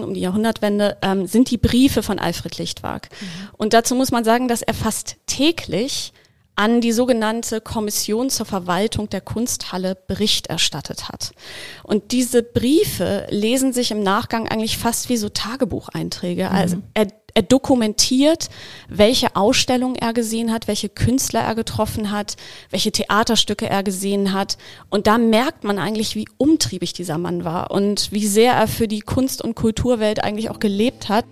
Geschichten um die Jahrhundertwende ähm, sind die Briefe von Alfred Lichtwag. Mhm. Und dazu muss man sagen, dass er fast täglich an die sogenannte Kommission zur Verwaltung der Kunsthalle Bericht erstattet hat. Und diese Briefe lesen sich im Nachgang eigentlich fast wie so Tagebucheinträge. Mhm. Also er, er dokumentiert, welche Ausstellungen er gesehen hat, welche Künstler er getroffen hat, welche Theaterstücke er gesehen hat. Und da merkt man eigentlich, wie umtriebig dieser Mann war und wie sehr er für die Kunst- und Kulturwelt eigentlich auch gelebt hat.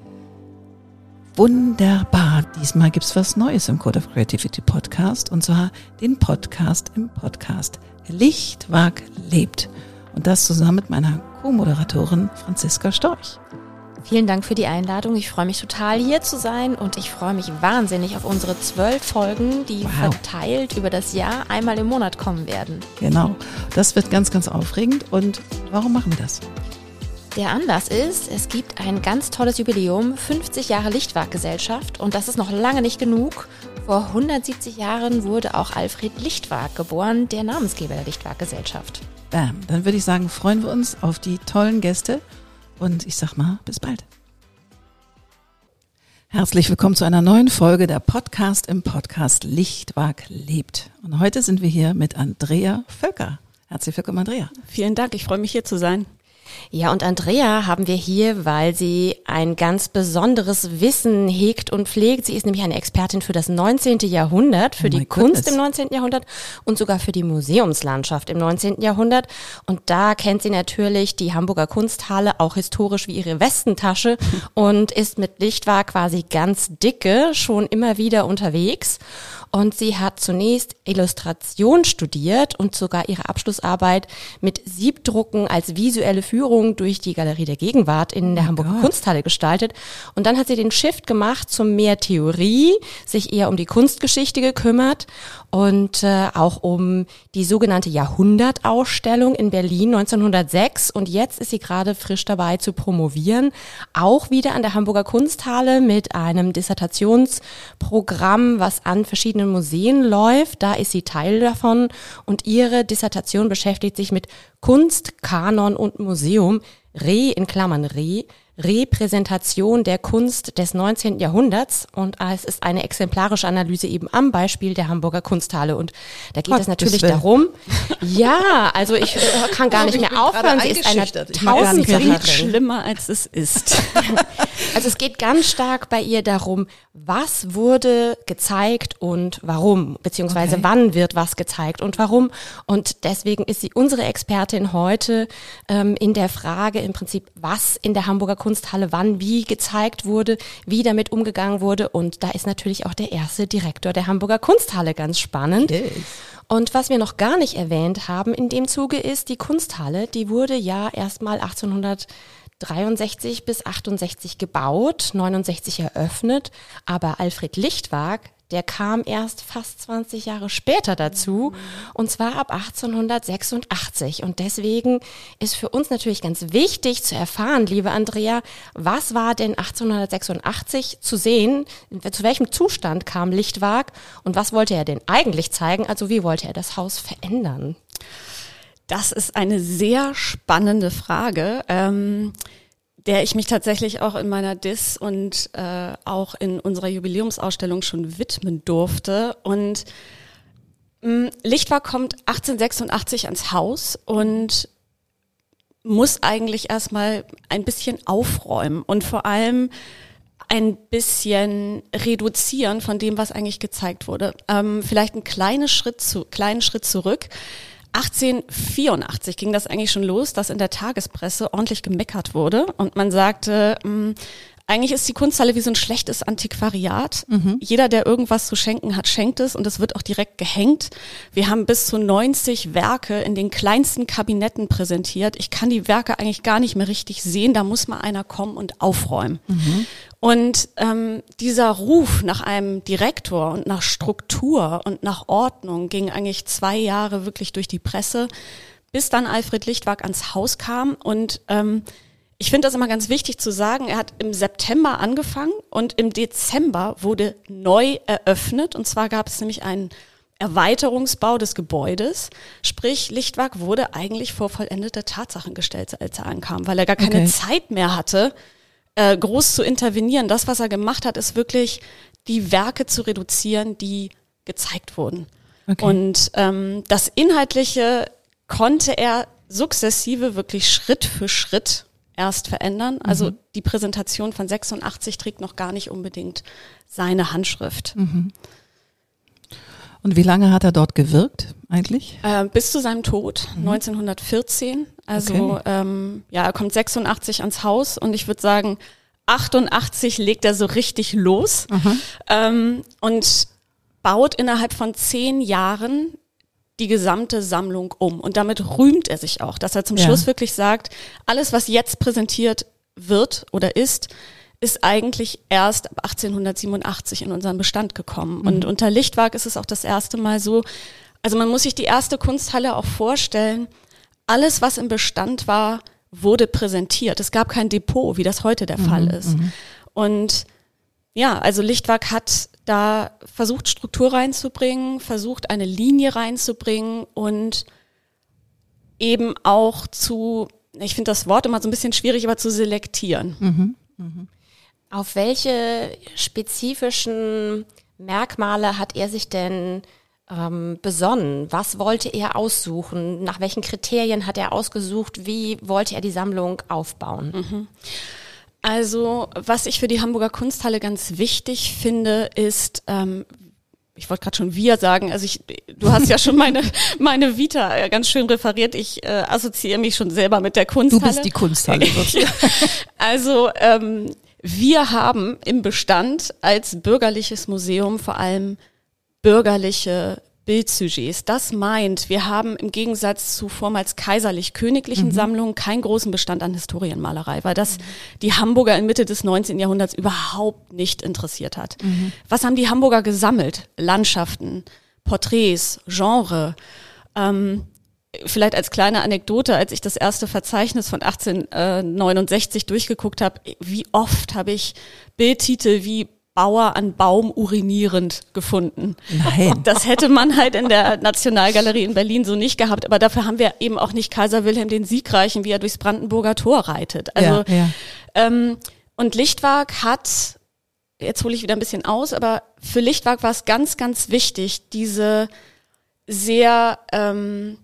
Wunderbar. Diesmal gibt's was Neues im Code of Creativity Podcast und zwar den Podcast im Podcast. Lichtwag lebt. Und das zusammen mit meiner Co-Moderatorin Franziska Storch. Vielen Dank für die Einladung. Ich freue mich total hier zu sein und ich freue mich wahnsinnig auf unsere zwölf Folgen, die wow. verteilt über das Jahr einmal im Monat kommen werden. Genau. Das wird ganz, ganz aufregend. Und warum machen wir das? Der Anlass ist, es gibt ein ganz tolles Jubiläum, 50 Jahre Lichtwag-Gesellschaft und das ist noch lange nicht genug. Vor 170 Jahren wurde auch Alfred Lichtwag geboren, der Namensgeber der Lichtwag-Gesellschaft. Bam, dann würde ich sagen, freuen wir uns auf die tollen Gäste und ich sag mal, bis bald. Herzlich willkommen zu einer neuen Folge der Podcast im Podcast Lichtwag lebt. Und heute sind wir hier mit Andrea Völker. Herzlich willkommen, Andrea. Vielen Dank, ich freue mich hier zu sein. Ja, und Andrea haben wir hier, weil sie ein ganz besonderes Wissen hegt und pflegt. Sie ist nämlich eine Expertin für das 19. Jahrhundert, für oh die Kunst goodness. im 19. Jahrhundert und sogar für die Museumslandschaft im 19. Jahrhundert. Und da kennt sie natürlich die Hamburger Kunsthalle auch historisch wie ihre Westentasche und ist mit Lichtwag quasi ganz dicke schon immer wieder unterwegs. Und sie hat zunächst Illustration studiert und sogar ihre Abschlussarbeit mit Siebdrucken als visuelle Führung durch die Galerie der Gegenwart in der oh Hamburger Gott. Kunsthalle gestaltet. Und dann hat sie den Shift gemacht zum mehr Theorie, sich eher um die Kunstgeschichte gekümmert und äh, auch um die sogenannte Jahrhundertausstellung in Berlin 1906. Und jetzt ist sie gerade frisch dabei zu promovieren, auch wieder an der Hamburger Kunsthalle mit einem Dissertationsprogramm, was an verschiedenen Museen läuft. Da ist sie Teil davon und ihre Dissertation beschäftigt sich mit Kunst, Kanon und Museum. Re in Klammern Re Repräsentation der Kunst des 19. Jahrhunderts und es ist eine exemplarische Analyse eben am Beispiel der Hamburger Kunsthalle und da geht Gott, es natürlich darum, ja, also ich äh, kann gar nicht mehr aufhören, sie ist eine Tausendfacherin. schlimmer als es ist. also es geht ganz stark bei ihr darum, was wurde gezeigt und warum, beziehungsweise okay. wann wird was gezeigt und warum und deswegen ist sie unsere Expertin heute ähm, in der Frage im Prinzip, was in der Hamburger Kunsthalle Kunsthalle wann wie gezeigt wurde, wie damit umgegangen wurde. Und da ist natürlich auch der erste Direktor der Hamburger Kunsthalle ganz spannend. Yes. Und was wir noch gar nicht erwähnt haben in dem Zuge ist, die Kunsthalle, die wurde ja erstmal 1863 bis 68 gebaut, 69 eröffnet, aber Alfred Lichtwag, der kam erst fast 20 Jahre später dazu und zwar ab 1886. Und deswegen ist für uns natürlich ganz wichtig zu erfahren, liebe Andrea, was war denn 1886 zu sehen? Zu welchem Zustand kam Lichtwag und was wollte er denn eigentlich zeigen? Also wie wollte er das Haus verändern? Das ist eine sehr spannende Frage. Ähm der ich mich tatsächlich auch in meiner Dis und äh, auch in unserer Jubiläumsausstellung schon widmen durfte. Und mh, mm, Lichtwag kommt 1886 ans Haus und muss eigentlich erstmal ein bisschen aufräumen und vor allem ein bisschen reduzieren von dem, was eigentlich gezeigt wurde. Ähm, vielleicht einen kleinen Schritt, zu, kleinen Schritt zurück. 1884 ging das eigentlich schon los, dass in der Tagespresse ordentlich gemeckert wurde und man sagte, hm, eigentlich ist die Kunsthalle wie so ein schlechtes Antiquariat. Mhm. Jeder, der irgendwas zu schenken hat, schenkt es und es wird auch direkt gehängt. Wir haben bis zu 90 Werke in den kleinsten Kabinetten präsentiert. Ich kann die Werke eigentlich gar nicht mehr richtig sehen. Da muss mal einer kommen und aufräumen. Mhm. Und ähm, dieser Ruf nach einem Direktor und nach Struktur und nach Ordnung ging eigentlich zwei Jahre wirklich durch die Presse, bis dann Alfred Lichtwag ans Haus kam und ähm, ich finde das immer ganz wichtig zu sagen. Er hat im September angefangen und im Dezember wurde neu eröffnet. Und zwar gab es nämlich einen Erweiterungsbau des Gebäudes. Sprich, Lichtwag wurde eigentlich vor vollendete Tatsachen gestellt, als er ankam, weil er gar keine okay. Zeit mehr hatte, äh, groß zu intervenieren. Das, was er gemacht hat, ist wirklich die Werke zu reduzieren, die gezeigt wurden. Okay. Und ähm, das Inhaltliche konnte er sukzessive wirklich Schritt für Schritt erst verändern. Also mhm. die Präsentation von 86 trägt noch gar nicht unbedingt seine Handschrift. Mhm. Und wie lange hat er dort gewirkt eigentlich? Äh, bis zu seinem Tod, mhm. 1914. Also okay. ähm, ja, er kommt 86 ans Haus und ich würde sagen, 88 legt er so richtig los ähm, und baut innerhalb von zehn Jahren die gesamte Sammlung um. Und damit rühmt er sich auch, dass er zum ja. Schluss wirklich sagt, alles, was jetzt präsentiert wird oder ist, ist eigentlich erst ab 1887 in unseren Bestand gekommen. Mhm. Und unter Lichtwag ist es auch das erste Mal so, also man muss sich die erste Kunsthalle auch vorstellen, alles, was im Bestand war, wurde präsentiert. Es gab kein Depot, wie das heute der mhm. Fall ist. Mhm. Und ja, also Lichtwag hat da versucht, Struktur reinzubringen, versucht, eine Linie reinzubringen und eben auch zu, ich finde das Wort immer so ein bisschen schwierig, aber zu selektieren. Mhm. Mhm. Auf welche spezifischen Merkmale hat er sich denn ähm, besonnen? Was wollte er aussuchen? Nach welchen Kriterien hat er ausgesucht? Wie wollte er die Sammlung aufbauen? Mhm. Also, was ich für die Hamburger Kunsthalle ganz wichtig finde, ist, ähm, ich wollte gerade schon wir sagen, also ich, du hast ja schon meine, meine Vita äh, ganz schön referiert. Ich äh, assoziiere mich schon selber mit der Kunsthalle. Du bist die Kunsthalle. also ähm, wir haben im Bestand als bürgerliches Museum vor allem bürgerliche Bildsujets. Das meint, wir haben im Gegensatz zu vormals kaiserlich-königlichen mhm. Sammlungen keinen großen Bestand an Historienmalerei, weil das mhm. die Hamburger in Mitte des 19. Jahrhunderts überhaupt nicht interessiert hat. Mhm. Was haben die Hamburger gesammelt? Landschaften, Porträts, Genre. Ähm, vielleicht als kleine Anekdote, als ich das erste Verzeichnis von 1869 durchgeguckt habe, wie oft habe ich Bildtitel wie Bauer an Baum urinierend gefunden. Nein. Das hätte man halt in der Nationalgalerie in Berlin so nicht gehabt, aber dafür haben wir eben auch nicht Kaiser Wilhelm den Siegreichen, wie er durchs Brandenburger Tor reitet. Also ja, ja. Ähm, und Lichtwag hat, jetzt hole ich wieder ein bisschen aus, aber für Lichtwag war es ganz, ganz wichtig, diese sehr ähm,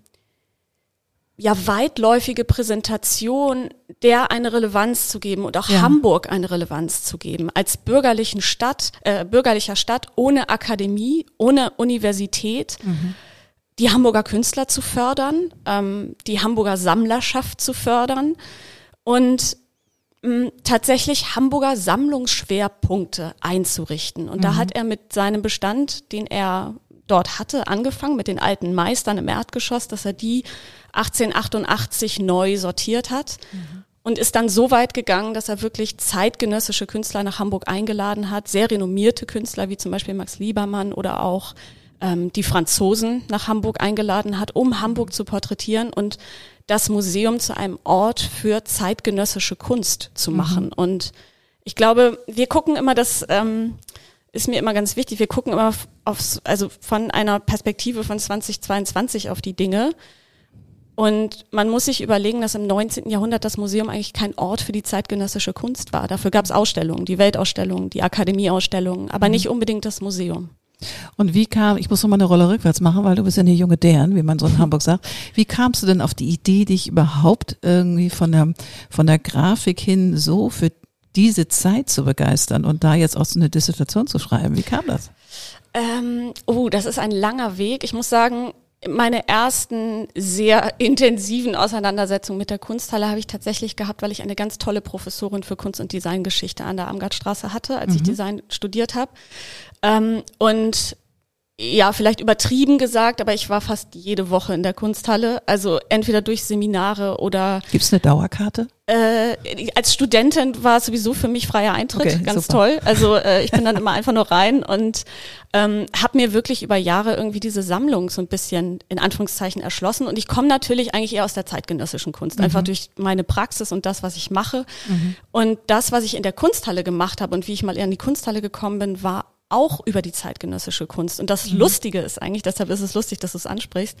ja weitläufige Präsentation der eine Relevanz zu geben und auch ja. Hamburg eine Relevanz zu geben als bürgerlichen Stadt äh, bürgerlicher Stadt ohne Akademie ohne Universität mhm. die Hamburger Künstler zu fördern ähm, die Hamburger Sammlerschaft zu fördern und mh, tatsächlich Hamburger Sammlungsschwerpunkte einzurichten und mhm. da hat er mit seinem Bestand den er dort hatte, angefangen mit den alten Meistern im Erdgeschoss, dass er die 1888 neu sortiert hat. Mhm. Und ist dann so weit gegangen, dass er wirklich zeitgenössische Künstler nach Hamburg eingeladen hat, sehr renommierte Künstler wie zum Beispiel Max Liebermann oder auch ähm, die Franzosen nach Hamburg eingeladen hat, um Hamburg zu porträtieren und das Museum zu einem Ort für zeitgenössische Kunst zu mhm. machen. Mhm. Und ich glaube, wir gucken immer das, ähm, ist mir immer ganz wichtig, wir gucken immer aufs, also von einer Perspektive von 2022 auf die Dinge. Und man muss sich überlegen, dass im 19. Jahrhundert das Museum eigentlich kein Ort für die zeitgenössische Kunst war. Dafür gab es Ausstellungen, die Weltausstellungen, die Akademieausstellungen, aber mhm. nicht unbedingt das Museum. Und wie kam, ich muss noch mal eine Rolle rückwärts machen, weil du bist ja eine junge Dern, wie man so in Hamburg sagt. Wie kamst du denn auf die Idee, dich überhaupt irgendwie von der, von der Grafik hin so für diese Zeit zu begeistern und da jetzt auch so eine Dissertation zu schreiben? Wie kam das? Ähm, oh, das ist ein langer Weg. Ich muss sagen, meine ersten sehr intensiven Auseinandersetzungen mit der Kunsthalle habe ich tatsächlich gehabt, weil ich eine ganz tolle Professorin für Kunst- und Designgeschichte an der Amgartstraße hatte, als mhm. ich Design studiert habe. Ähm, und ja, vielleicht übertrieben gesagt, aber ich war fast jede Woche in der Kunsthalle. Also entweder durch Seminare oder. Gibt's eine Dauerkarte? Äh, als Studentin war es sowieso für mich freier Eintritt, okay, ganz super. toll. Also äh, ich bin dann immer einfach nur rein und ähm, habe mir wirklich über Jahre irgendwie diese Sammlung so ein bisschen in Anführungszeichen erschlossen. Und ich komme natürlich eigentlich eher aus der zeitgenössischen Kunst, mhm. einfach durch meine Praxis und das, was ich mache. Mhm. Und das, was ich in der Kunsthalle gemacht habe und wie ich mal eher in die Kunsthalle gekommen bin, war auch über die zeitgenössische Kunst. Und das mhm. Lustige ist eigentlich, deshalb ist es lustig, dass du es ansprichst,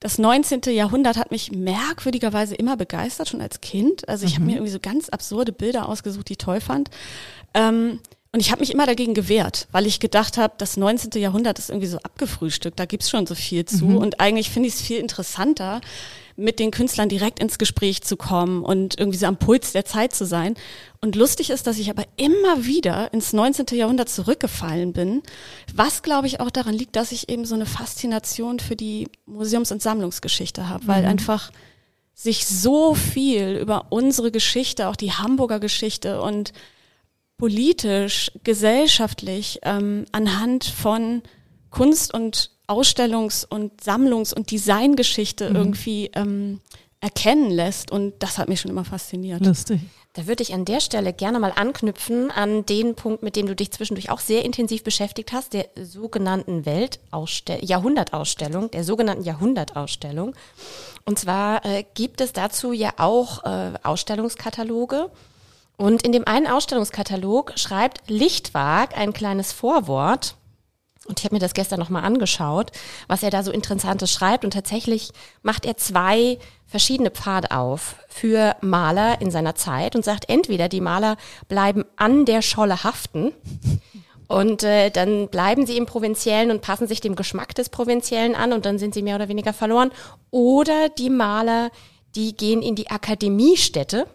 das 19. Jahrhundert hat mich merkwürdigerweise immer begeistert, schon als Kind. Also ich mhm. habe mir irgendwie so ganz absurde Bilder ausgesucht, die ich toll fand. Ähm, und ich habe mich immer dagegen gewehrt, weil ich gedacht habe, das 19. Jahrhundert ist irgendwie so abgefrühstückt, da gibt's schon so viel zu. Mhm. Und eigentlich finde ich es viel interessanter, mit den Künstlern direkt ins Gespräch zu kommen und irgendwie so am Puls der Zeit zu sein. Und lustig ist, dass ich aber immer wieder ins 19. Jahrhundert zurückgefallen bin, was glaube ich auch daran liegt, dass ich eben so eine Faszination für die Museums- und Sammlungsgeschichte habe, weil mhm. einfach sich so viel über unsere Geschichte, auch die Hamburger Geschichte und politisch, gesellschaftlich ähm, anhand von Kunst und Ausstellungs- und Sammlungs- und Designgeschichte mhm. irgendwie ähm, erkennen lässt. Und das hat mich schon immer fasziniert. Lustig. Da würde ich an der Stelle gerne mal anknüpfen an den Punkt, mit dem du dich zwischendurch auch sehr intensiv beschäftigt hast, der sogenannten Weltausstellung, Jahrhundertausstellung, der sogenannten Jahrhundertausstellung. Und zwar äh, gibt es dazu ja auch äh, Ausstellungskataloge. Und in dem einen Ausstellungskatalog schreibt Lichtwag ein kleines Vorwort und ich habe mir das gestern nochmal angeschaut, was er da so Interessantes schreibt. Und tatsächlich macht er zwei verschiedene Pfade auf für Maler in seiner Zeit und sagt, entweder die Maler bleiben an der Scholle haften und äh, dann bleiben sie im Provinziellen und passen sich dem Geschmack des Provinziellen an und dann sind sie mehr oder weniger verloren. Oder die Maler, die gehen in die Akademiestätte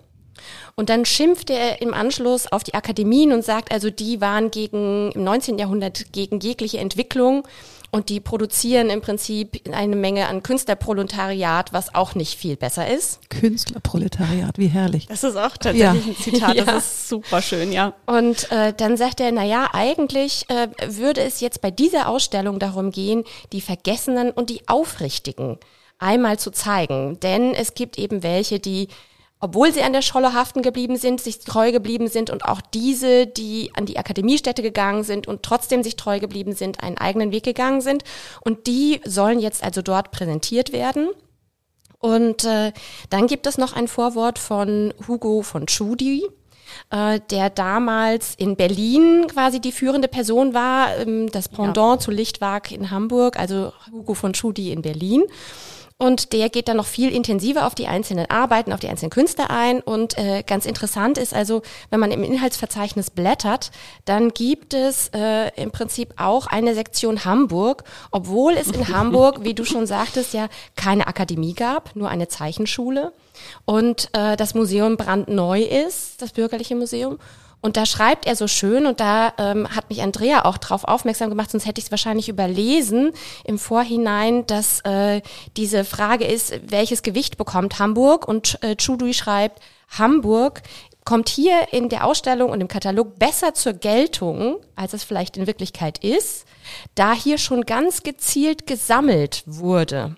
und dann schimpft er im Anschluss auf die Akademien und sagt, also die waren gegen, im 19. Jahrhundert gegen jegliche Entwicklung und die produzieren im Prinzip eine Menge an Künstlerproletariat, was auch nicht viel besser ist. Künstlerproletariat, wie herrlich. Das ist auch tatsächlich ja. ein Zitat, das ja. ist super schön, ja. Und äh, dann sagt er, na ja, eigentlich äh, würde es jetzt bei dieser Ausstellung darum gehen, die Vergessenen und die Aufrichtigen einmal zu zeigen. Denn es gibt eben welche, die obwohl sie an der Scholle haften geblieben sind, sich treu geblieben sind und auch diese, die an die Akademiestätte gegangen sind und trotzdem sich treu geblieben sind, einen eigenen Weg gegangen sind. Und die sollen jetzt also dort präsentiert werden. Und äh, dann gibt es noch ein Vorwort von Hugo von Tschudi, äh, der damals in Berlin quasi die führende Person war, ähm, das Pendant ja. zu Lichtwag in Hamburg, also Hugo von Tschudi in Berlin. Und der geht dann noch viel intensiver auf die einzelnen Arbeiten, auf die einzelnen Künstler ein. Und äh, ganz interessant ist also, wenn man im Inhaltsverzeichnis blättert, dann gibt es äh, im Prinzip auch eine Sektion Hamburg, obwohl es in Hamburg, wie du schon sagtest, ja keine Akademie gab, nur eine Zeichenschule. Und äh, das Museum brandneu ist, das bürgerliche Museum. Und da schreibt er so schön, und da ähm, hat mich Andrea auch drauf aufmerksam gemacht, sonst hätte ich es wahrscheinlich überlesen im Vorhinein, dass äh, diese Frage ist, welches Gewicht bekommt Hamburg? Und äh, Chudui schreibt, Hamburg kommt hier in der Ausstellung und im Katalog besser zur Geltung, als es vielleicht in Wirklichkeit ist, da hier schon ganz gezielt gesammelt wurde.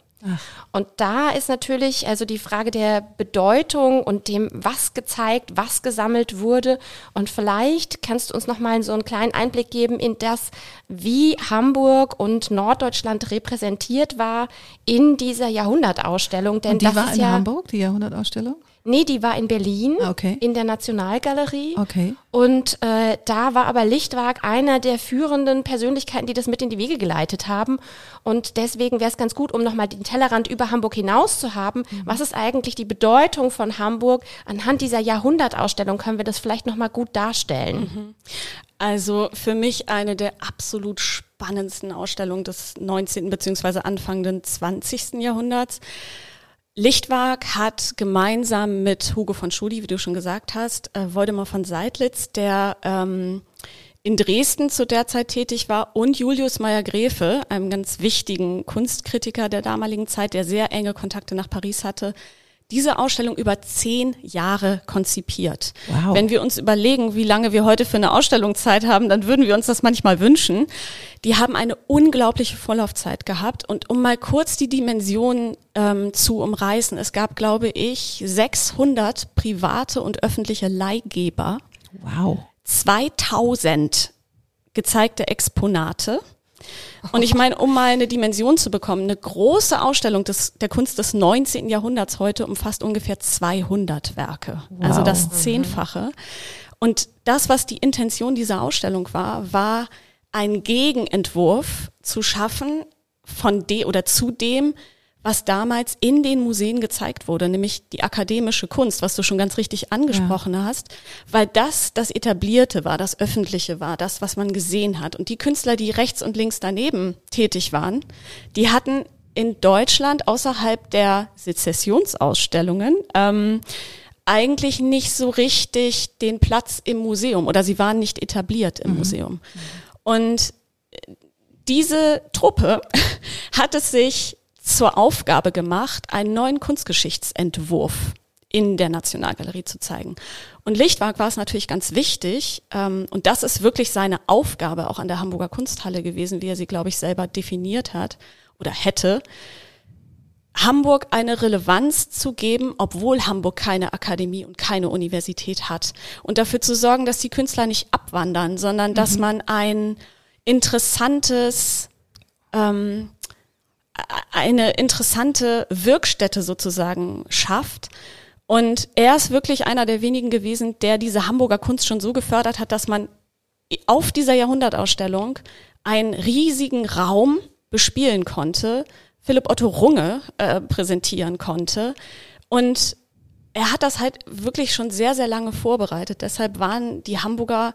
Und da ist natürlich also die Frage der Bedeutung und dem, was gezeigt, was gesammelt wurde. Und vielleicht kannst du uns noch mal so einen kleinen Einblick geben in das, wie Hamburg und Norddeutschland repräsentiert war in dieser Jahrhundertausstellung. Denn und die das war in ja, Hamburg, die Jahrhundertausstellung? Nee, die war in Berlin ah, okay. in der Nationalgalerie. Okay. Und äh, da war aber Lichtwag einer der führenden Persönlichkeiten, die das mit in die Wege geleitet haben. Und deswegen wäre es ganz gut, um nochmal den Tellerrand über Hamburg hinaus zu haben. Mhm. Was ist eigentlich die Bedeutung von Hamburg? Anhand dieser Jahrhundertausstellung können wir das vielleicht nochmal gut darstellen. Mhm. Also für mich eine der absolut spannendsten Ausstellungen des 19. bzw. anfangenden 20. Jahrhunderts. Lichtwag hat gemeinsam mit Hugo von Schudi, wie du schon gesagt hast, äh, Woldemar von Seidlitz, der ähm, in Dresden zu der Zeit tätig war, und Julius Meyer-Gräfe, einem ganz wichtigen Kunstkritiker der damaligen Zeit, der sehr enge Kontakte nach Paris hatte, diese Ausstellung über zehn Jahre konzipiert. Wow. Wenn wir uns überlegen, wie lange wir heute für eine Ausstellung Zeit haben, dann würden wir uns das manchmal wünschen. Die haben eine unglaubliche Vorlaufzeit gehabt. Und um mal kurz die Dimensionen ähm, zu umreißen, es gab, glaube ich, 600 private und öffentliche Leihgeber. Wow. 2000 gezeigte Exponate. Und ich meine, um mal eine Dimension zu bekommen, eine große Ausstellung des, der Kunst des 19. Jahrhunderts heute umfasst ungefähr 200 Werke. Also wow. Also das Zehnfache. Und das, was die Intention dieser Ausstellung war, war einen Gegenentwurf zu schaffen von de oder zu dem, was damals in den Museen gezeigt wurde, nämlich die akademische Kunst, was du schon ganz richtig angesprochen ja. hast, weil das das etablierte war, das öffentliche war, das, was man gesehen hat. Und die Künstler, die rechts und links daneben tätig waren, die hatten in Deutschland außerhalb der Sezessionsausstellungen ähm, eigentlich nicht so richtig den Platz im Museum oder sie waren nicht etabliert im mhm. Museum. Und diese Truppe hat es sich zur Aufgabe gemacht, einen neuen Kunstgeschichtsentwurf in der Nationalgalerie zu zeigen. Und Lichtwag war es natürlich ganz wichtig, ähm, und das ist wirklich seine Aufgabe auch an der Hamburger Kunsthalle gewesen, wie er sie, glaube ich, selber definiert hat oder hätte, Hamburg eine Relevanz zu geben, obwohl Hamburg keine Akademie und keine Universität hat. Und dafür zu sorgen, dass die Künstler nicht abwandern, sondern mhm. dass man ein interessantes, ähm, eine interessante Wirkstätte sozusagen schafft. Und er ist wirklich einer der wenigen gewesen, der diese Hamburger Kunst schon so gefördert hat, dass man auf dieser Jahrhundertausstellung einen riesigen Raum bespielen konnte, Philipp Otto Runge äh, präsentieren konnte. Und er hat das halt wirklich schon sehr, sehr lange vorbereitet. Deshalb waren die Hamburger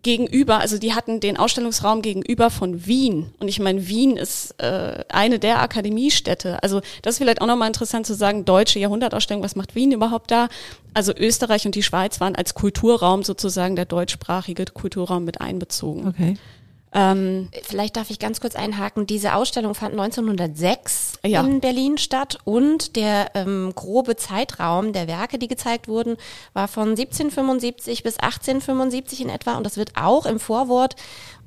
gegenüber, also die hatten den Ausstellungsraum gegenüber von Wien. Und ich meine, Wien ist äh, eine der Akademiestädte. Also das ist vielleicht auch nochmal interessant zu sagen, deutsche Jahrhundertausstellung, was macht Wien überhaupt da? Also Österreich und die Schweiz waren als Kulturraum sozusagen der deutschsprachige Kulturraum mit einbezogen. Okay. Ähm, Vielleicht darf ich ganz kurz einhaken. Diese Ausstellung fand 1906 ja. in Berlin statt und der ähm, grobe Zeitraum der Werke, die gezeigt wurden, war von 1775 bis 1875 in etwa und das wird auch im Vorwort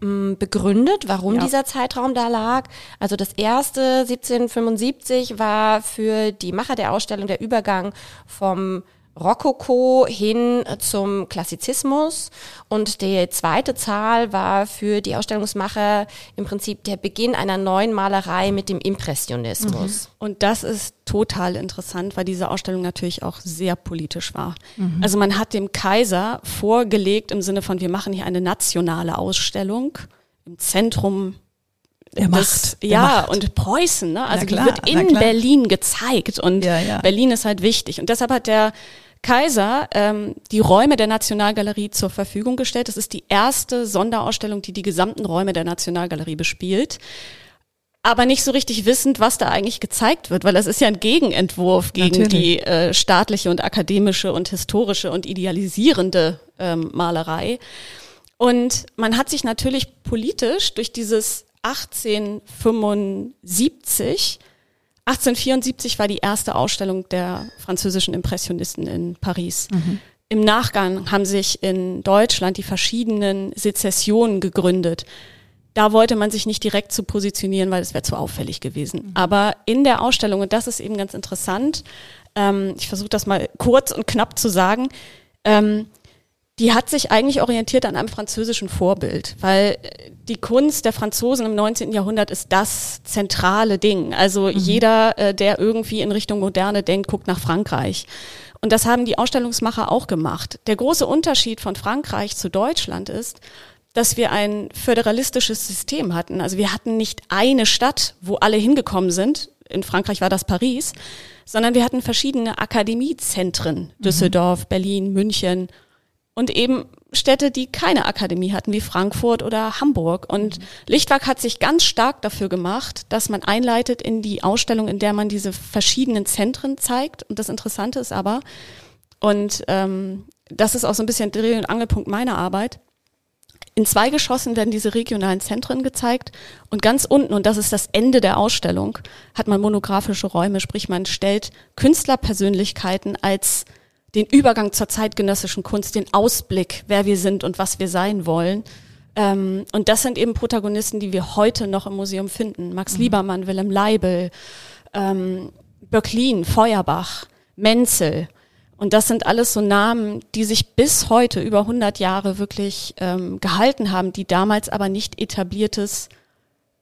ähm, begründet, warum ja. dieser Zeitraum da lag. Also das erste 1775 war für die Macher der Ausstellung der Übergang vom Rokoko hin zum Klassizismus und die zweite Zahl war für die Ausstellungsmacher im Prinzip der Beginn einer neuen Malerei mit dem Impressionismus. Mhm. Und das ist total interessant, weil diese Ausstellung natürlich auch sehr politisch war. Mhm. Also man hat dem Kaiser vorgelegt im Sinne von, wir machen hier eine nationale Ausstellung im Zentrum der Macht. ja, Macht. und Preußen, ne? Also die wird in Berlin gezeigt und ja, ja. Berlin ist halt wichtig. Und deshalb hat der Kaiser ähm, die Räume der Nationalgalerie zur Verfügung gestellt. Das ist die erste Sonderausstellung, die die gesamten Räume der Nationalgalerie bespielt. Aber nicht so richtig wissend, was da eigentlich gezeigt wird, weil das ist ja ein Gegenentwurf gegen Natürlich. die äh, staatliche und akademische und historische und idealisierende ähm, Malerei. Und man hat sich natürlich politisch durch dieses 1875 1874 war die erste Ausstellung der französischen Impressionisten in Paris. Mhm. Im Nachgang haben sich in Deutschland die verschiedenen Sezessionen gegründet. Da wollte man sich nicht direkt zu positionieren, weil es wäre zu auffällig gewesen. Mhm. Aber in der Ausstellung, und das ist eben ganz interessant, ähm, ich versuche das mal kurz und knapp zu sagen, ähm, die hat sich eigentlich orientiert an einem französischen Vorbild, weil die Kunst der Franzosen im 19. Jahrhundert ist das zentrale Ding. Also mhm. jeder, äh, der irgendwie in Richtung Moderne denkt, guckt nach Frankreich. Und das haben die Ausstellungsmacher auch gemacht. Der große Unterschied von Frankreich zu Deutschland ist, dass wir ein föderalistisches System hatten. Also wir hatten nicht eine Stadt, wo alle hingekommen sind. In Frankreich war das Paris, sondern wir hatten verschiedene Akademiezentren. Mhm. Düsseldorf. Berlin, München und eben Städte, die keine Akademie hatten, wie Frankfurt oder Hamburg. Und mhm. Lichtwerk hat sich ganz stark dafür gemacht, dass man einleitet in die Ausstellung, in der man diese verschiedenen Zentren zeigt. Und das Interessante ist aber, und ähm, das ist auch so ein bisschen Dreh- und Angelpunkt meiner Arbeit, in zwei Geschossen werden diese regionalen Zentren gezeigt und ganz unten, und das ist das Ende der Ausstellung, hat man monografische Räume, sprich man stellt Künstlerpersönlichkeiten als den Übergang zur zeitgenössischen Kunst, den Ausblick, wer wir sind und was wir sein wollen. Ähm, und das sind eben Protagonisten, die wir heute noch im Museum finden. Max mhm. Liebermann, Willem Leibel, ähm, Böcklin, Feuerbach, Menzel. Und das sind alles so Namen, die sich bis heute über 100 Jahre wirklich ähm, gehalten haben, die damals aber nicht etabliertes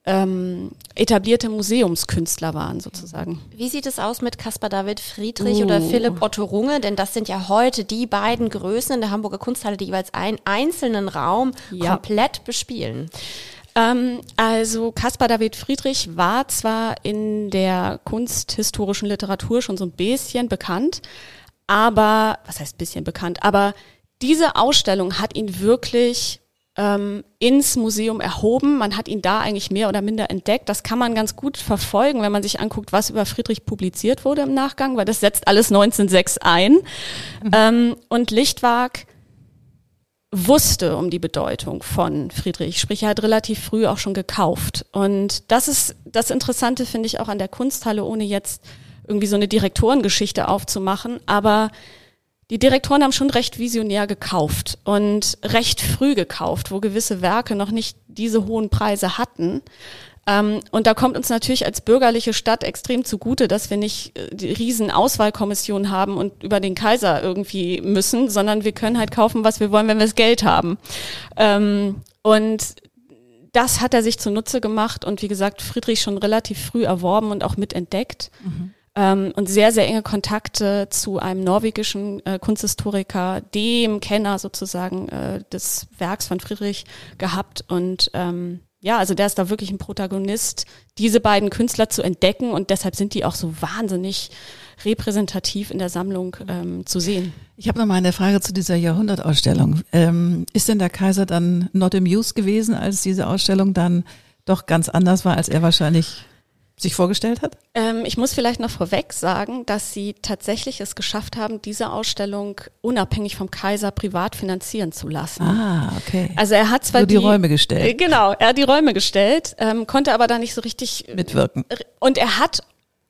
ähm, etablierte Museumskünstler waren sozusagen. Wie sieht es aus mit Caspar David Friedrich uh. oder Philipp Otto Runge? Denn das sind ja heute die beiden Größen in der Hamburger Kunsthalle, die jeweils einen einzelnen Raum ja. komplett bespielen. Ähm, also Caspar David Friedrich war zwar in der kunsthistorischen Literatur schon so ein bisschen bekannt, aber, was heißt bisschen bekannt, aber diese Ausstellung hat ihn wirklich ähm, ins Museum erhoben. Man hat ihn da eigentlich mehr oder minder entdeckt. Das kann man ganz gut verfolgen, wenn man sich anguckt, was über Friedrich publiziert wurde im Nachgang, weil das setzt alles 1906 ein. Mhm. Ähm, und Lichtwag wusste um die Bedeutung von Friedrich, sprich er hat relativ früh auch schon gekauft. Und das ist das Interessante, finde ich, auch an der Kunsthalle, ohne jetzt irgendwie so eine Direktorengeschichte aufzumachen. Aber die Direktoren haben schon recht visionär gekauft und recht früh gekauft, wo gewisse Werke noch nicht diese hohen Preise hatten. Ähm, und da kommt uns natürlich als bürgerliche Stadt extrem zugute, dass wir nicht äh, die riesen Auswahlkommission haben und über den Kaiser irgendwie müssen, sondern wir können halt kaufen, was wir wollen, wenn wir das Geld haben. Ähm, und das hat er sich zunutze gemacht und wie gesagt, Friedrich schon relativ früh erworben und auch mitentdeckt. Mhm. Ähm, und sehr, sehr enge Kontakte zu einem norwegischen äh, Kunsthistoriker, dem Kenner sozusagen äh, des Werks von Friedrich gehabt und ähm, ja, also der ist da wirklich ein Protagonist, diese beiden Künstler zu entdecken und deshalb sind die auch so wahnsinnig repräsentativ in der Sammlung ähm, zu sehen. Ich habe noch mal eine Frage zu dieser Jahrhundertausstellung. Ähm, ist denn der Kaiser dann not amused gewesen, als diese Ausstellung dann doch ganz anders war, als er wahrscheinlich sich vorgestellt hat? Ähm, ich muss vielleicht noch vorweg sagen, dass sie tatsächlich es geschafft haben, diese Ausstellung unabhängig vom Kaiser privat finanzieren zu lassen. Ah, okay. Also er hat zwar so die, die, Räume gestellt. Äh, genau, er hat die Räume gestellt, ähm, konnte aber da nicht so richtig mitwirken. Und er hat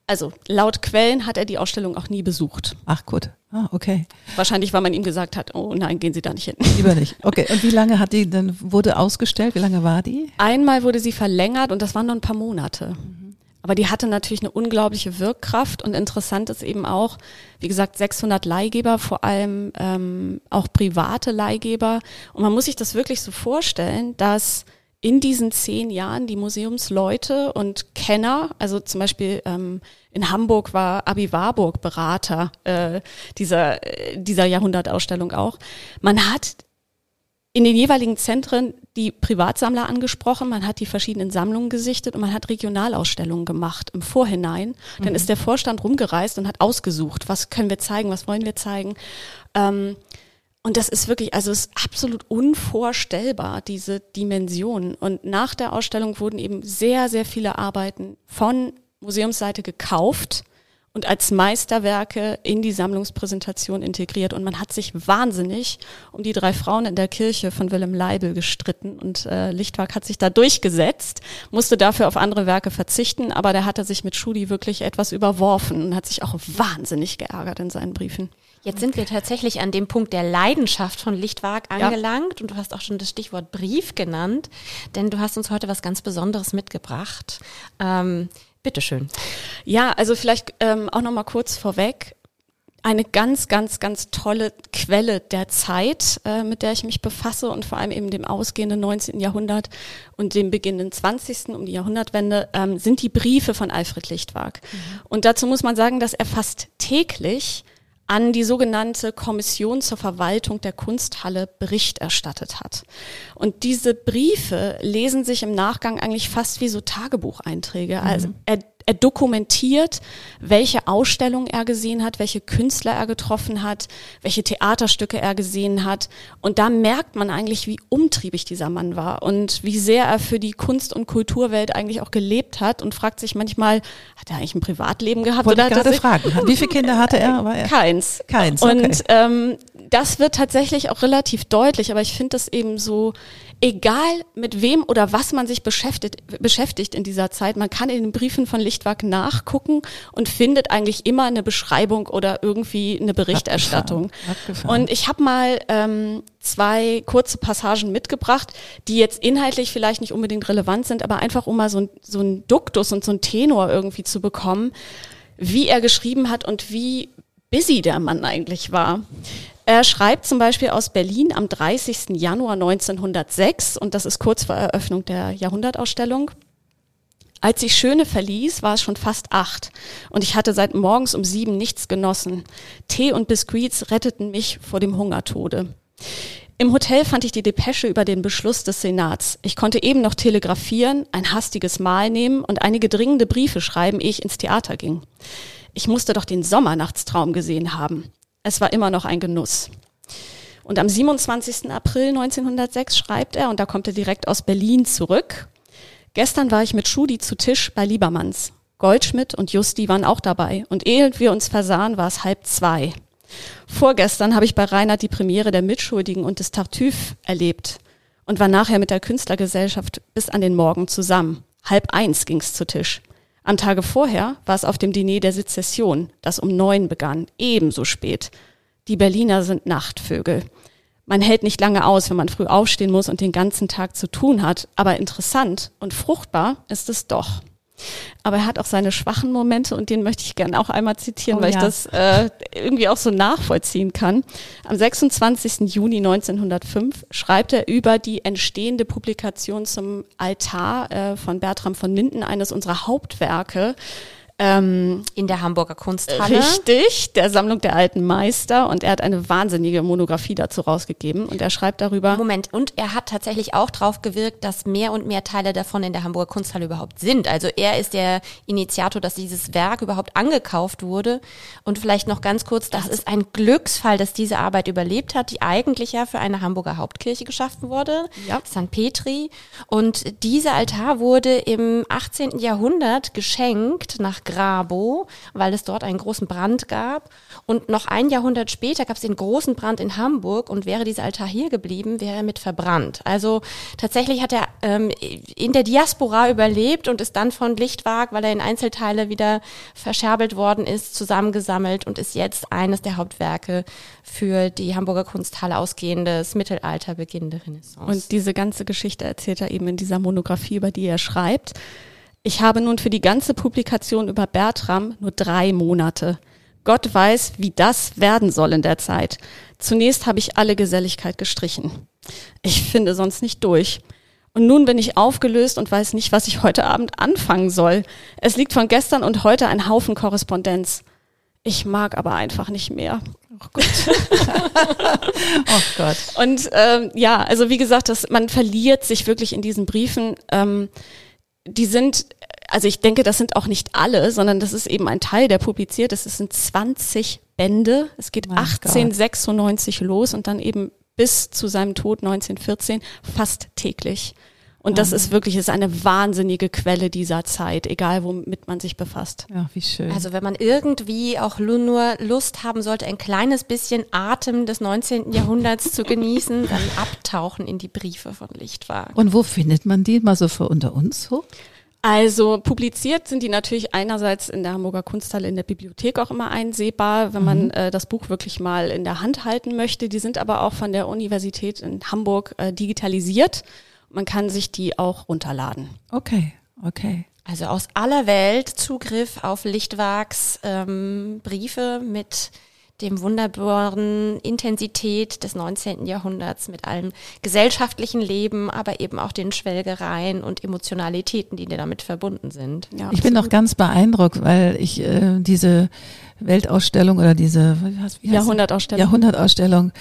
also laut Quellen hat er die Ausstellung auch nie besucht. Ach gut. Ah, okay. Wahrscheinlich, weil man ihm gesagt hat, oh nein, gehen Sie da nicht hin. Lieber nicht. Okay. Und wie lange hat die denn, wurde ausgestellt? Wie lange war die? Einmal wurde sie verlängert und das waren nur ein paar Monate. Mhm. Aber die hatte natürlich eine unglaubliche Wirkkraft und interessant ist eben auch, wie gesagt, 600 Leihgeber, vor allem ähm, auch private Leihgeber. Und man muss sich das wirklich so vorstellen, dass in diesen zehn Jahren die Museumsleute und Kenner, also zum Beispiel ähm, in Hamburg war Abi Warburg Berater äh, dieser, äh, dieser Jahrhundertausstellung auch. Man hat in den jeweiligen Zentren die Privatsammler angesprochen, man hat die verschiedenen Sammlungen gesichtet und man hat Regionalausstellungen gemacht im Vorhinein. Mhm. Dann ist der Vorstand rumgereist und hat ausgesucht, was können wir zeigen, was wollen wir zeigen. Ähm, und das ist wirklich, also es ist absolut unvorstellbar, diese Dimension. Und nach der Ausstellung wurden eben sehr, sehr viele Arbeiten von Museumsseite gekauft und als Meisterwerke in die Sammlungspräsentation integriert. Und man hat sich wahnsinnig um die drei Frauen in der Kirche von Willem Leibel gestritten. Und äh, Lichtwag hat sich da durchgesetzt, musste dafür auf andere Werke verzichten, aber der hatte sich mit Schudi wirklich etwas überworfen und hat sich auch wahnsinnig geärgert in seinen Briefen. Jetzt sind wir tatsächlich an dem Punkt der Leidenschaft von Lichtwag angelangt ja. und du hast auch schon das Stichwort Brief genannt, denn du hast uns heute was ganz Besonderes mitgebracht. Ähm, Bitteschön. Ja, also vielleicht ähm, auch noch mal kurz vorweg. Eine ganz, ganz, ganz tolle Quelle der Zeit, äh, mit der ich mich befasse und vor allem eben dem ausgehenden 19. Jahrhundert und dem beginnenden 20. um die Jahrhundertwende, ähm, sind die Briefe von Alfred Lichtwag. Mhm. Und dazu muss man sagen, dass er fast täglich an die sogenannte Kommission zur Verwaltung der Kunsthalle Bericht erstattet hat. Und diese Briefe lesen sich im Nachgang eigentlich fast wie so Tagebucheinträge. Mhm. Also er er dokumentiert, welche Ausstellungen er gesehen hat, welche Künstler er getroffen hat, welche Theaterstücke er gesehen hat. Und da merkt man eigentlich, wie umtriebig dieser Mann war und wie sehr er für die Kunst- und Kulturwelt eigentlich auch gelebt hat und fragt sich manchmal, hat er eigentlich ein Privatleben gehabt? Wollte oder ich gerade fragen. Wie viele Kinder hatte er? er? Keins. Keins. Okay. Und ähm, das wird tatsächlich auch relativ deutlich, aber ich finde das eben so egal mit wem oder was man sich beschäftigt, beschäftigt in dieser Zeit, man kann in den Briefen von Lichtwag nachgucken und findet eigentlich immer eine Beschreibung oder irgendwie eine Berichterstattung. Und ich habe mal ähm, zwei kurze Passagen mitgebracht, die jetzt inhaltlich vielleicht nicht unbedingt relevant sind, aber einfach um mal so ein, so ein Duktus und so ein Tenor irgendwie zu bekommen, wie er geschrieben hat und wie busy der Mann eigentlich war. Er schreibt zum Beispiel aus Berlin am 30. Januar 1906, und das ist kurz vor Eröffnung der Jahrhundertausstellung. Als ich Schöne verließ, war es schon fast acht und ich hatte seit morgens um sieben nichts genossen. Tee und Biskuits retteten mich vor dem Hungertode. Im Hotel fand ich die Depesche über den Beschluss des Senats. Ich konnte eben noch telegrafieren, ein hastiges Mahl nehmen und einige dringende Briefe schreiben, ehe ich ins Theater ging. Ich musste doch den Sommernachtstraum gesehen haben. Es war immer noch ein Genuss. Und am 27. April 1906 schreibt er, und da kommt er direkt aus Berlin zurück, Gestern war ich mit Schudi zu Tisch bei Liebermanns. Goldschmidt und Justi waren auch dabei und ehe wir uns versahen, war es halb zwei. Vorgestern habe ich bei Reinhard die Premiere der Mitschuldigen und des Tartüff erlebt und war nachher mit der Künstlergesellschaft bis an den Morgen zusammen. Halb eins ging's zu Tisch. Am Tage vorher war es auf dem Diner der Sezession, das um neun begann, ebenso spät. Die Berliner sind Nachtvögel. Man hält nicht lange aus, wenn man früh aufstehen muss und den ganzen Tag zu tun hat, aber interessant und fruchtbar ist es doch. Aber er hat auch seine schwachen Momente und den möchte ich gerne auch einmal zitieren, oh, weil ja. ich das äh, irgendwie auch so nachvollziehen kann. Am 26. Juni 1905 schreibt er über die entstehende Publikation zum Altar äh, von Bertram von Minden, eines unserer Hauptwerke, ähm, in der Hamburger Kunsthalle. Richtig, der Sammlung der alten Meister. Und er hat eine wahnsinnige Monographie dazu rausgegeben. Und er schreibt darüber. Moment, und er hat tatsächlich auch drauf gewirkt, dass mehr und mehr Teile davon in der Hamburger Kunsthalle überhaupt sind. Also er ist der Initiator, dass dieses Werk überhaupt angekauft wurde. Und vielleicht noch ganz kurz, das ist ein Glücksfall, dass diese Arbeit überlebt hat, die eigentlich ja für eine Hamburger Hauptkirche geschaffen wurde. Ja. St. Petri. Und dieser Altar wurde im 18. Jahrhundert geschenkt nach Grabo, weil es dort einen großen Brand gab. Und noch ein Jahrhundert später gab es den großen Brand in Hamburg und wäre dieser Altar hier geblieben, wäre er mit verbrannt. Also tatsächlich hat er ähm, in der Diaspora überlebt und ist dann von Lichtwag, weil er in Einzelteile wieder verscherbelt worden ist, zusammengesammelt und ist jetzt eines der Hauptwerke für die Hamburger Kunsthalle ausgehendes Mittelalter, Beginn der Renaissance. Und diese ganze Geschichte erzählt er eben in dieser Monographie, über die er schreibt. Ich habe nun für die ganze Publikation über Bertram nur drei Monate. Gott weiß, wie das werden soll in der Zeit. Zunächst habe ich alle Geselligkeit gestrichen. Ich finde sonst nicht durch. Und nun bin ich aufgelöst und weiß nicht, was ich heute Abend anfangen soll. Es liegt von gestern und heute ein Haufen Korrespondenz. Ich mag aber einfach nicht mehr. Oh Gott. oh Gott. Und ähm, ja, also wie gesagt, das, man verliert sich wirklich in diesen Briefen. Ähm, die sind, also ich denke, das sind auch nicht alle, sondern das ist eben ein Teil, der publiziert ist. Es sind 20 Bände. Es geht mein 1896 Gott. los und dann eben bis zu seinem Tod 1914 fast täglich. Und das ist wirklich ist eine wahnsinnige Quelle dieser Zeit, egal womit man sich befasst. Ja, wie schön. Also wenn man irgendwie auch nur Lust haben sollte, ein kleines bisschen Atem des 19. Jahrhunderts zu genießen, dann abtauchen in die Briefe von Lichtwagen. Und wo findet man die mal so für unter uns so? Also publiziert sind die natürlich einerseits in der Hamburger Kunsthalle in der Bibliothek auch immer einsehbar, wenn man mhm. äh, das Buch wirklich mal in der Hand halten möchte. Die sind aber auch von der Universität in Hamburg äh, digitalisiert man kann sich die auch runterladen. Okay, okay. Also aus aller Welt Zugriff auf Lichtwags ähm, Briefe mit dem wunderbaren Intensität des 19. Jahrhunderts mit allem gesellschaftlichen Leben, aber eben auch den Schwelgereien und Emotionalitäten, die damit verbunden sind. Ja, ich bin noch ganz beeindruckt, weil ich äh, diese Weltausstellung oder diese wie heißt, Jahrhundertausstellung, Jahrhundertausstellung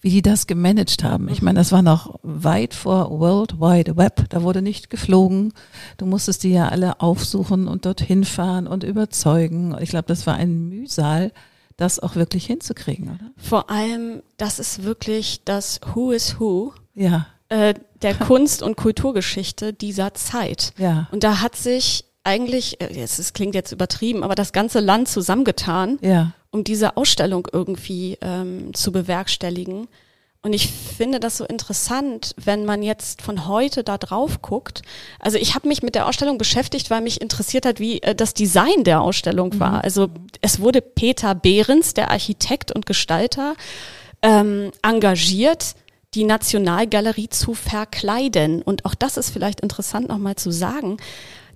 wie die das gemanagt haben. Ich meine, das war noch weit vor World Wide Web. Da wurde nicht geflogen. Du musstest die ja alle aufsuchen und dorthin fahren und überzeugen. Ich glaube, das war ein Mühsal, das auch wirklich hinzukriegen, oder? Vor allem, das ist wirklich das Who is Who. Ja. Äh, der Kunst- und Kulturgeschichte dieser Zeit. Ja. Und da hat sich eigentlich, äh, es klingt jetzt übertrieben, aber das ganze Land zusammengetan. Ja um diese Ausstellung irgendwie ähm, zu bewerkstelligen. Und ich finde das so interessant, wenn man jetzt von heute da drauf guckt. Also ich habe mich mit der Ausstellung beschäftigt, weil mich interessiert hat, wie äh, das Design der Ausstellung mhm. war. Also es wurde Peter Behrens, der Architekt und Gestalter, ähm, engagiert, die Nationalgalerie zu verkleiden. Und auch das ist vielleicht interessant nochmal zu sagen.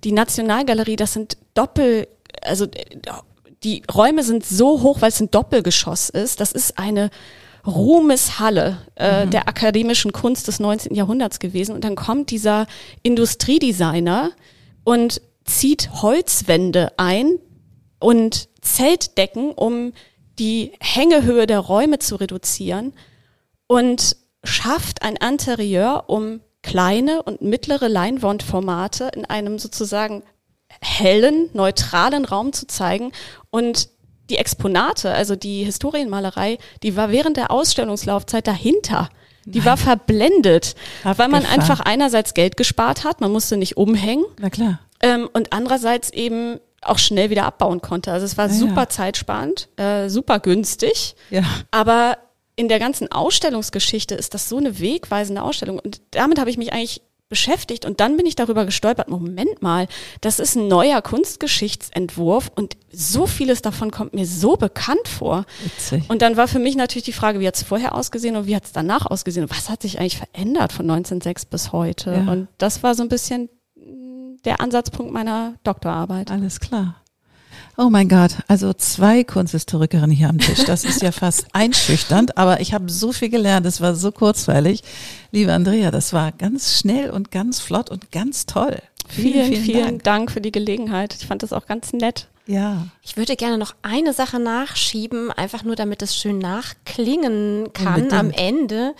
Die Nationalgalerie, das sind Doppel, also die Räume sind so hoch, weil es ein Doppelgeschoss ist. Das ist eine Ruhmeshalle äh, mhm. der akademischen Kunst des 19. Jahrhunderts gewesen. Und dann kommt dieser Industriedesigner und zieht Holzwände ein und Zeltdecken, um die Hängehöhe der Räume zu reduzieren und schafft ein Interieur, um kleine und mittlere Leinwandformate in einem sozusagen hellen, neutralen Raum zu zeigen und die Exponate, also die Historienmalerei, die war während der Ausstellungslaufzeit dahinter. Die Nein. war verblendet, Abgefahren. weil man einfach einerseits Geld gespart hat, man musste nicht umhängen. Na klar. Ähm, und andererseits eben auch schnell wieder abbauen konnte. Also es war ja, super ja. zeitsparend, äh, super günstig. Ja. Aber in der ganzen Ausstellungsgeschichte ist das so eine wegweisende Ausstellung. Und damit habe ich mich eigentlich beschäftigt und dann bin ich darüber gestolpert, Moment mal, das ist ein neuer Kunstgeschichtsentwurf und so vieles davon kommt mir so bekannt vor. Witzig. Und dann war für mich natürlich die Frage, wie hat es vorher ausgesehen und wie hat es danach ausgesehen und was hat sich eigentlich verändert von 1906 bis heute? Ja. Und das war so ein bisschen der Ansatzpunkt meiner Doktorarbeit. Alles klar. Oh mein Gott, also zwei Kunsthistorikerinnen hier am Tisch. Das ist ja fast einschüchternd, aber ich habe so viel gelernt, es war so kurzweilig. Liebe Andrea, das war ganz schnell und ganz flott und ganz toll. Vielen, vielen, vielen, Dank. Dank für die Gelegenheit. Ich fand das auch ganz nett. Ja. Ich würde gerne noch eine Sache nachschieben, einfach nur damit es schön nachklingen kann Unbedingt. am Ende.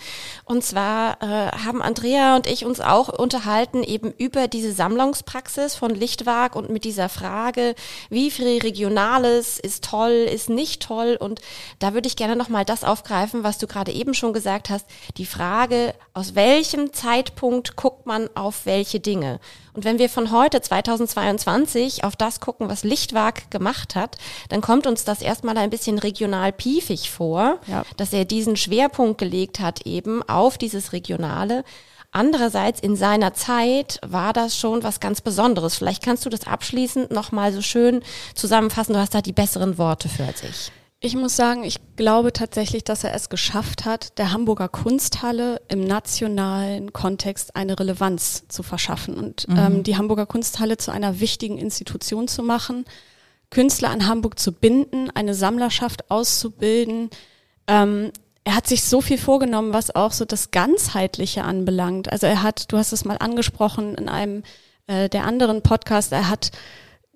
Und zwar äh, haben Andrea und ich uns auch unterhalten eben über diese Sammlungspraxis von Lichtwag und mit dieser Frage, wie viel Regionales ist toll, ist nicht toll. Und da würde ich gerne nochmal das aufgreifen, was du gerade eben schon gesagt hast. Die Frage, aus welchem Zeitpunkt guckt man auf welche Dinge? Und wenn wir von heute 2022 auf das gucken, was Lichtwag gemacht hat, dann kommt uns das erstmal ein bisschen regional piefig vor, ja. dass er diesen Schwerpunkt gelegt hat eben auf dieses Regionale. Andererseits in seiner Zeit war das schon was ganz Besonderes. Vielleicht kannst du das abschließend nochmal so schön zusammenfassen. Du hast da die besseren Worte für sich. Ich muss sagen, ich glaube tatsächlich, dass er es geschafft hat, der Hamburger Kunsthalle im nationalen Kontext eine Relevanz zu verschaffen und mhm. ähm, die Hamburger Kunsthalle zu einer wichtigen Institution zu machen, Künstler an Hamburg zu binden, eine Sammlerschaft auszubilden. Ähm, er hat sich so viel vorgenommen, was auch so das Ganzheitliche anbelangt. Also er hat, du hast es mal angesprochen in einem äh, der anderen Podcasts, er hat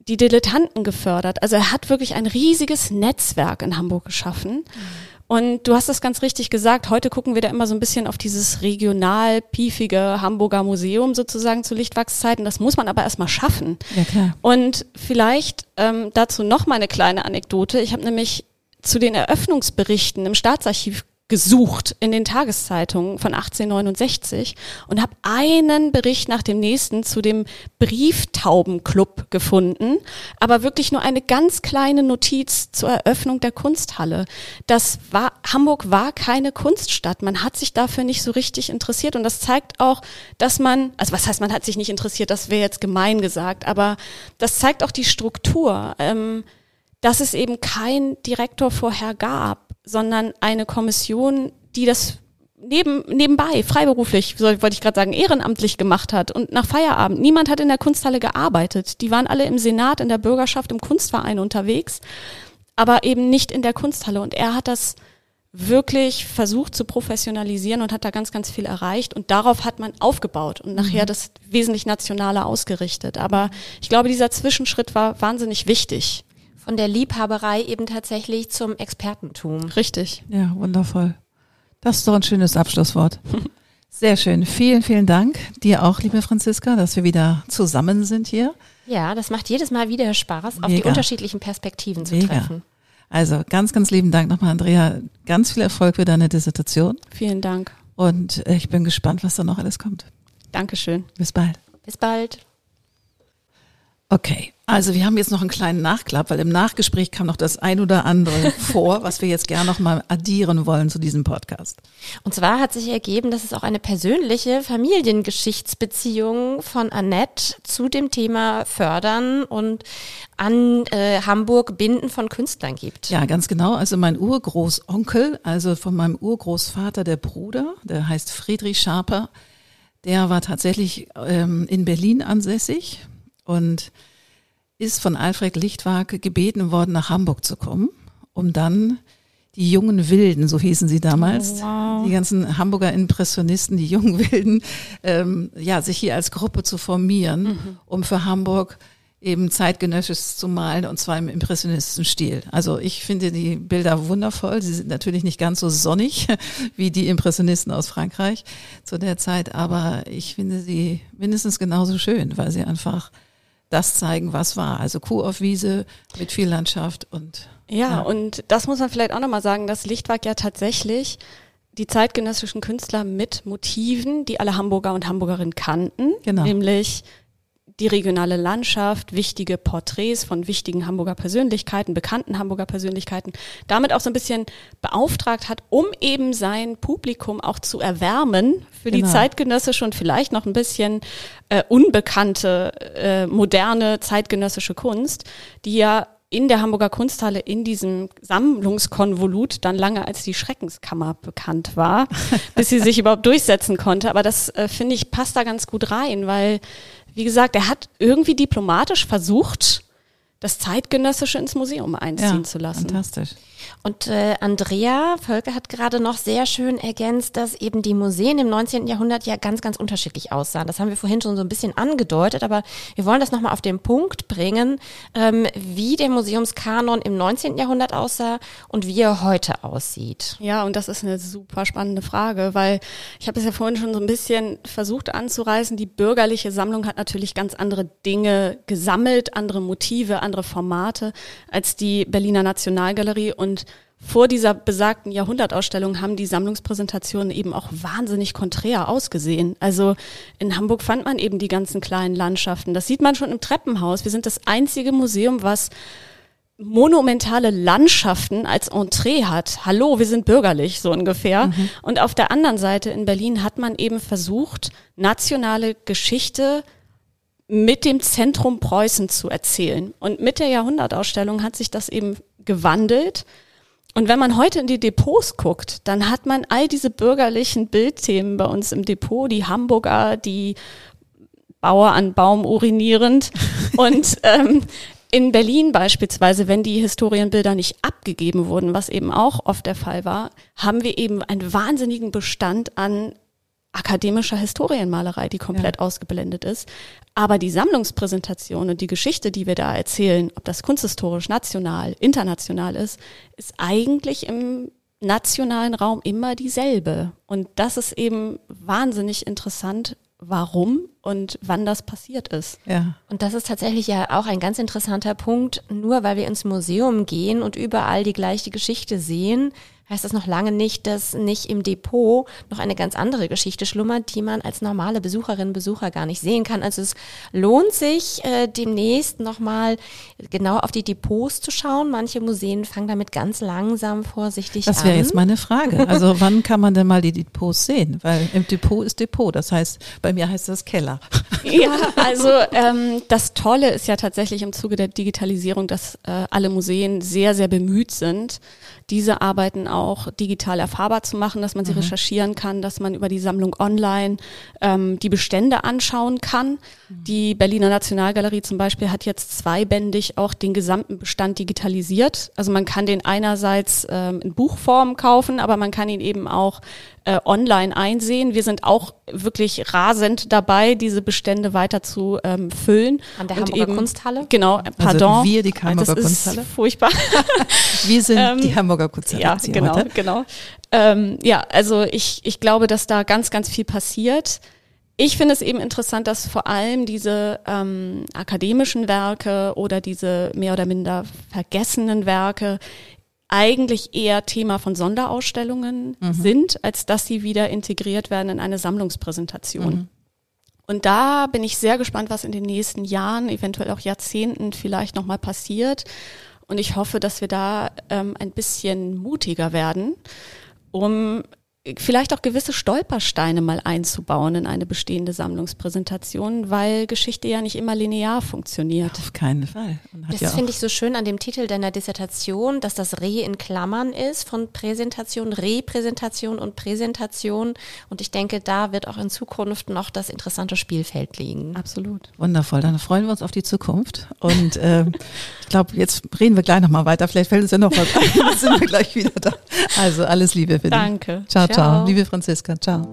die Dilettanten gefördert. Also er hat wirklich ein riesiges Netzwerk in Hamburg geschaffen. Mhm. Und du hast das ganz richtig gesagt. Heute gucken wir da immer so ein bisschen auf dieses regional piefige Hamburger Museum sozusagen zu Lichtwachszeiten. Das muss man aber erstmal schaffen. Ja, klar. Und vielleicht ähm, dazu noch mal eine kleine Anekdote. Ich habe nämlich zu den Eröffnungsberichten im Staatsarchiv gesucht in den Tageszeitungen von 1869 und habe einen Bericht nach dem nächsten zu dem Brieftaubenclub gefunden, aber wirklich nur eine ganz kleine Notiz zur Eröffnung der Kunsthalle. Das war Hamburg war keine Kunststadt. Man hat sich dafür nicht so richtig interessiert und das zeigt auch, dass man, also was heißt, man hat sich nicht interessiert, das wäre jetzt gemein gesagt, aber das zeigt auch die Struktur. Ähm, dass es eben kein Direktor vorher gab, sondern eine Kommission, die das neben, nebenbei, freiberuflich, wollte ich gerade sagen, ehrenamtlich gemacht hat und nach Feierabend. Niemand hat in der Kunsthalle gearbeitet. Die waren alle im Senat, in der Bürgerschaft, im Kunstverein unterwegs, aber eben nicht in der Kunsthalle. Und er hat das wirklich versucht zu professionalisieren und hat da ganz, ganz viel erreicht. Und darauf hat man aufgebaut und nachher mhm. das wesentlich nationaler ausgerichtet. Aber ich glaube, dieser Zwischenschritt war wahnsinnig wichtig. Von der Liebhaberei eben tatsächlich zum Expertentum. Richtig. Ja, wundervoll. Das ist doch ein schönes Abschlusswort. Sehr schön. Vielen, vielen Dank. Dir auch, liebe Franziska, dass wir wieder zusammen sind hier. Ja, das macht jedes Mal wieder Spaß, Mega. auf die unterschiedlichen Perspektiven zu Mega. treffen. Also ganz, ganz lieben Dank nochmal, Andrea. Ganz viel Erfolg für deine Dissertation. Vielen Dank. Und ich bin gespannt, was da noch alles kommt. Dankeschön. Bis bald. Bis bald. Okay, also wir haben jetzt noch einen kleinen Nachklapp, weil im Nachgespräch kam noch das ein oder andere vor, was wir jetzt gerne noch mal addieren wollen zu diesem Podcast. Und zwar hat sich ergeben, dass es auch eine persönliche Familiengeschichtsbeziehung von Annette zu dem Thema Fördern und an äh, Hamburg Binden von Künstlern gibt. Ja, ganz genau. Also mein Urgroßonkel, also von meinem Urgroßvater der Bruder, der heißt Friedrich Schaper, der war tatsächlich ähm, in Berlin ansässig und ist von Alfred Lichtwag gebeten worden, nach Hamburg zu kommen, um dann die jungen Wilden, so hießen sie damals, oh, wow. die ganzen Hamburger Impressionisten, die jungen Wilden, ähm, ja, sich hier als Gruppe zu formieren, mhm. um für Hamburg eben zeitgenössisch zu malen und zwar im impressionistischen Stil. Also ich finde die Bilder wundervoll. Sie sind natürlich nicht ganz so sonnig wie die Impressionisten aus Frankreich zu der Zeit, aber ich finde sie mindestens genauso schön, weil sie einfach das zeigen, was war. Also Kuh auf Wiese mit viel Landschaft und ja, ja. und das muss man vielleicht auch nochmal sagen, dass Lichtwag ja tatsächlich die zeitgenössischen Künstler mit Motiven, die alle Hamburger und Hamburgerinnen kannten, genau. nämlich die regionale Landschaft, wichtige Porträts von wichtigen Hamburger Persönlichkeiten, bekannten Hamburger Persönlichkeiten, damit auch so ein bisschen beauftragt hat, um eben sein Publikum auch zu erwärmen für genau. die zeitgenössische und vielleicht noch ein bisschen äh, unbekannte, äh, moderne zeitgenössische Kunst, die ja in der Hamburger Kunsthalle in diesem Sammlungskonvolut dann lange als die Schreckenskammer bekannt war, bis sie sich überhaupt durchsetzen konnte. Aber das äh, finde ich passt da ganz gut rein, weil wie gesagt, er hat irgendwie diplomatisch versucht, das Zeitgenössische ins Museum einziehen ja, zu lassen. Fantastisch. Und äh, Andrea Völker hat gerade noch sehr schön ergänzt, dass eben die Museen im 19. Jahrhundert ja ganz, ganz unterschiedlich aussahen. Das haben wir vorhin schon so ein bisschen angedeutet, aber wir wollen das nochmal auf den Punkt bringen, ähm, wie der Museumskanon im 19. Jahrhundert aussah und wie er heute aussieht. Ja, und das ist eine super spannende Frage, weil ich habe es ja vorhin schon so ein bisschen versucht anzureißen. Die bürgerliche Sammlung hat natürlich ganz andere Dinge gesammelt, andere Motive, andere Formate als die Berliner Nationalgalerie und vor dieser besagten Jahrhundertausstellung haben die Sammlungspräsentationen eben auch wahnsinnig konträr ausgesehen. Also in Hamburg fand man eben die ganzen kleinen Landschaften. Das sieht man schon im Treppenhaus. Wir sind das einzige Museum, was monumentale Landschaften als Entree hat. Hallo, wir sind bürgerlich, so ungefähr. Mhm. Und auf der anderen Seite in Berlin hat man eben versucht, nationale Geschichte mit dem Zentrum Preußen zu erzählen. Und mit der Jahrhundertausstellung hat sich das eben gewandelt. Und wenn man heute in die Depots guckt, dann hat man all diese bürgerlichen Bildthemen bei uns im Depot, die Hamburger, die Bauer an Baum urinierend. Und ähm, in Berlin beispielsweise, wenn die Historienbilder nicht abgegeben wurden, was eben auch oft der Fall war, haben wir eben einen wahnsinnigen Bestand an akademischer Historienmalerei, die komplett ja. ausgeblendet ist. Aber die Sammlungspräsentation und die Geschichte, die wir da erzählen, ob das kunsthistorisch, national, international ist, ist eigentlich im nationalen Raum immer dieselbe. Und das ist eben wahnsinnig interessant, warum und wann das passiert ist. Ja. Und das ist tatsächlich ja auch ein ganz interessanter Punkt. Nur weil wir ins Museum gehen und überall die gleiche Geschichte sehen, heißt das noch lange nicht, dass nicht im Depot noch eine ganz andere Geschichte schlummert, die man als normale Besucherin, Besucher gar nicht sehen kann. Also es lohnt sich äh, demnächst nochmal genau auf die Depots zu schauen. Manche Museen fangen damit ganz langsam vorsichtig das an. Das wäre jetzt meine Frage. Also wann kann man denn mal die Depots sehen? Weil im Depot ist Depot. Das heißt, bei mir heißt das Keller. Ja, also ähm, das Tolle ist ja tatsächlich im Zuge der Digitalisierung, dass äh, alle Museen sehr, sehr bemüht sind, diese Arbeiten auch digital erfahrbar zu machen, dass man sie mhm. recherchieren kann, dass man über die Sammlung online ähm, die Bestände anschauen kann. Mhm. Die Berliner Nationalgalerie zum Beispiel hat jetzt zweibändig auch den gesamten Bestand digitalisiert. Also man kann den einerseits ähm, in Buchform kaufen, aber man kann ihn eben auch äh, online einsehen. Wir sind auch wirklich rasend dabei, diese Bestände weiter zu ähm, füllen. An der Hamburger eben, Kunsthalle? Genau, also pardon. Also wir, die Hamburger das Kunsthalle? Ist furchtbar. wir sind ähm, die Hamburger Kunsthalle. Ja, genau, heute. genau. Ähm, ja, also ich, ich glaube, dass da ganz, ganz viel passiert. Ich finde es eben interessant, dass vor allem diese ähm, akademischen Werke oder diese mehr oder minder vergessenen Werke eigentlich eher Thema von Sonderausstellungen mhm. sind, als dass sie wieder integriert werden in eine Sammlungspräsentation. Mhm. Und da bin ich sehr gespannt, was in den nächsten Jahren, eventuell auch Jahrzehnten vielleicht nochmal passiert. Und ich hoffe, dass wir da ähm, ein bisschen mutiger werden, um vielleicht auch gewisse Stolpersteine mal einzubauen in eine bestehende Sammlungspräsentation, weil Geschichte ja nicht immer linear funktioniert. Auf keinen Fall. Das ja finde ich so schön an dem Titel deiner Dissertation, dass das Re in Klammern ist von Präsentation, Repräsentation und Präsentation. Und ich denke, da wird auch in Zukunft noch das interessante Spielfeld liegen. Absolut. Wundervoll. Dann freuen wir uns auf die Zukunft. Und äh, glaube, jetzt reden wir gleich nochmal weiter. Vielleicht fällt uns ja noch was ein. Dann sind wir gleich wieder da. Also alles Liebe für dich. Danke. Ciao, ciao, ciao. Liebe Franziska, ciao.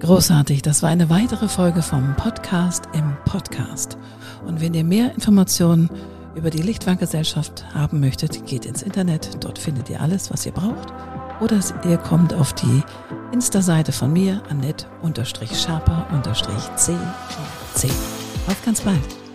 Großartig, das war eine weitere Folge vom Podcast im Podcast. Und wenn ihr mehr Informationen über die Lichtwanggesellschaft haben möchtet, geht ins Internet. Dort findet ihr alles, was ihr braucht. Oder ihr kommt auf die Insta-Seite von mir, annette-schaper-cc. Auf ganz bald!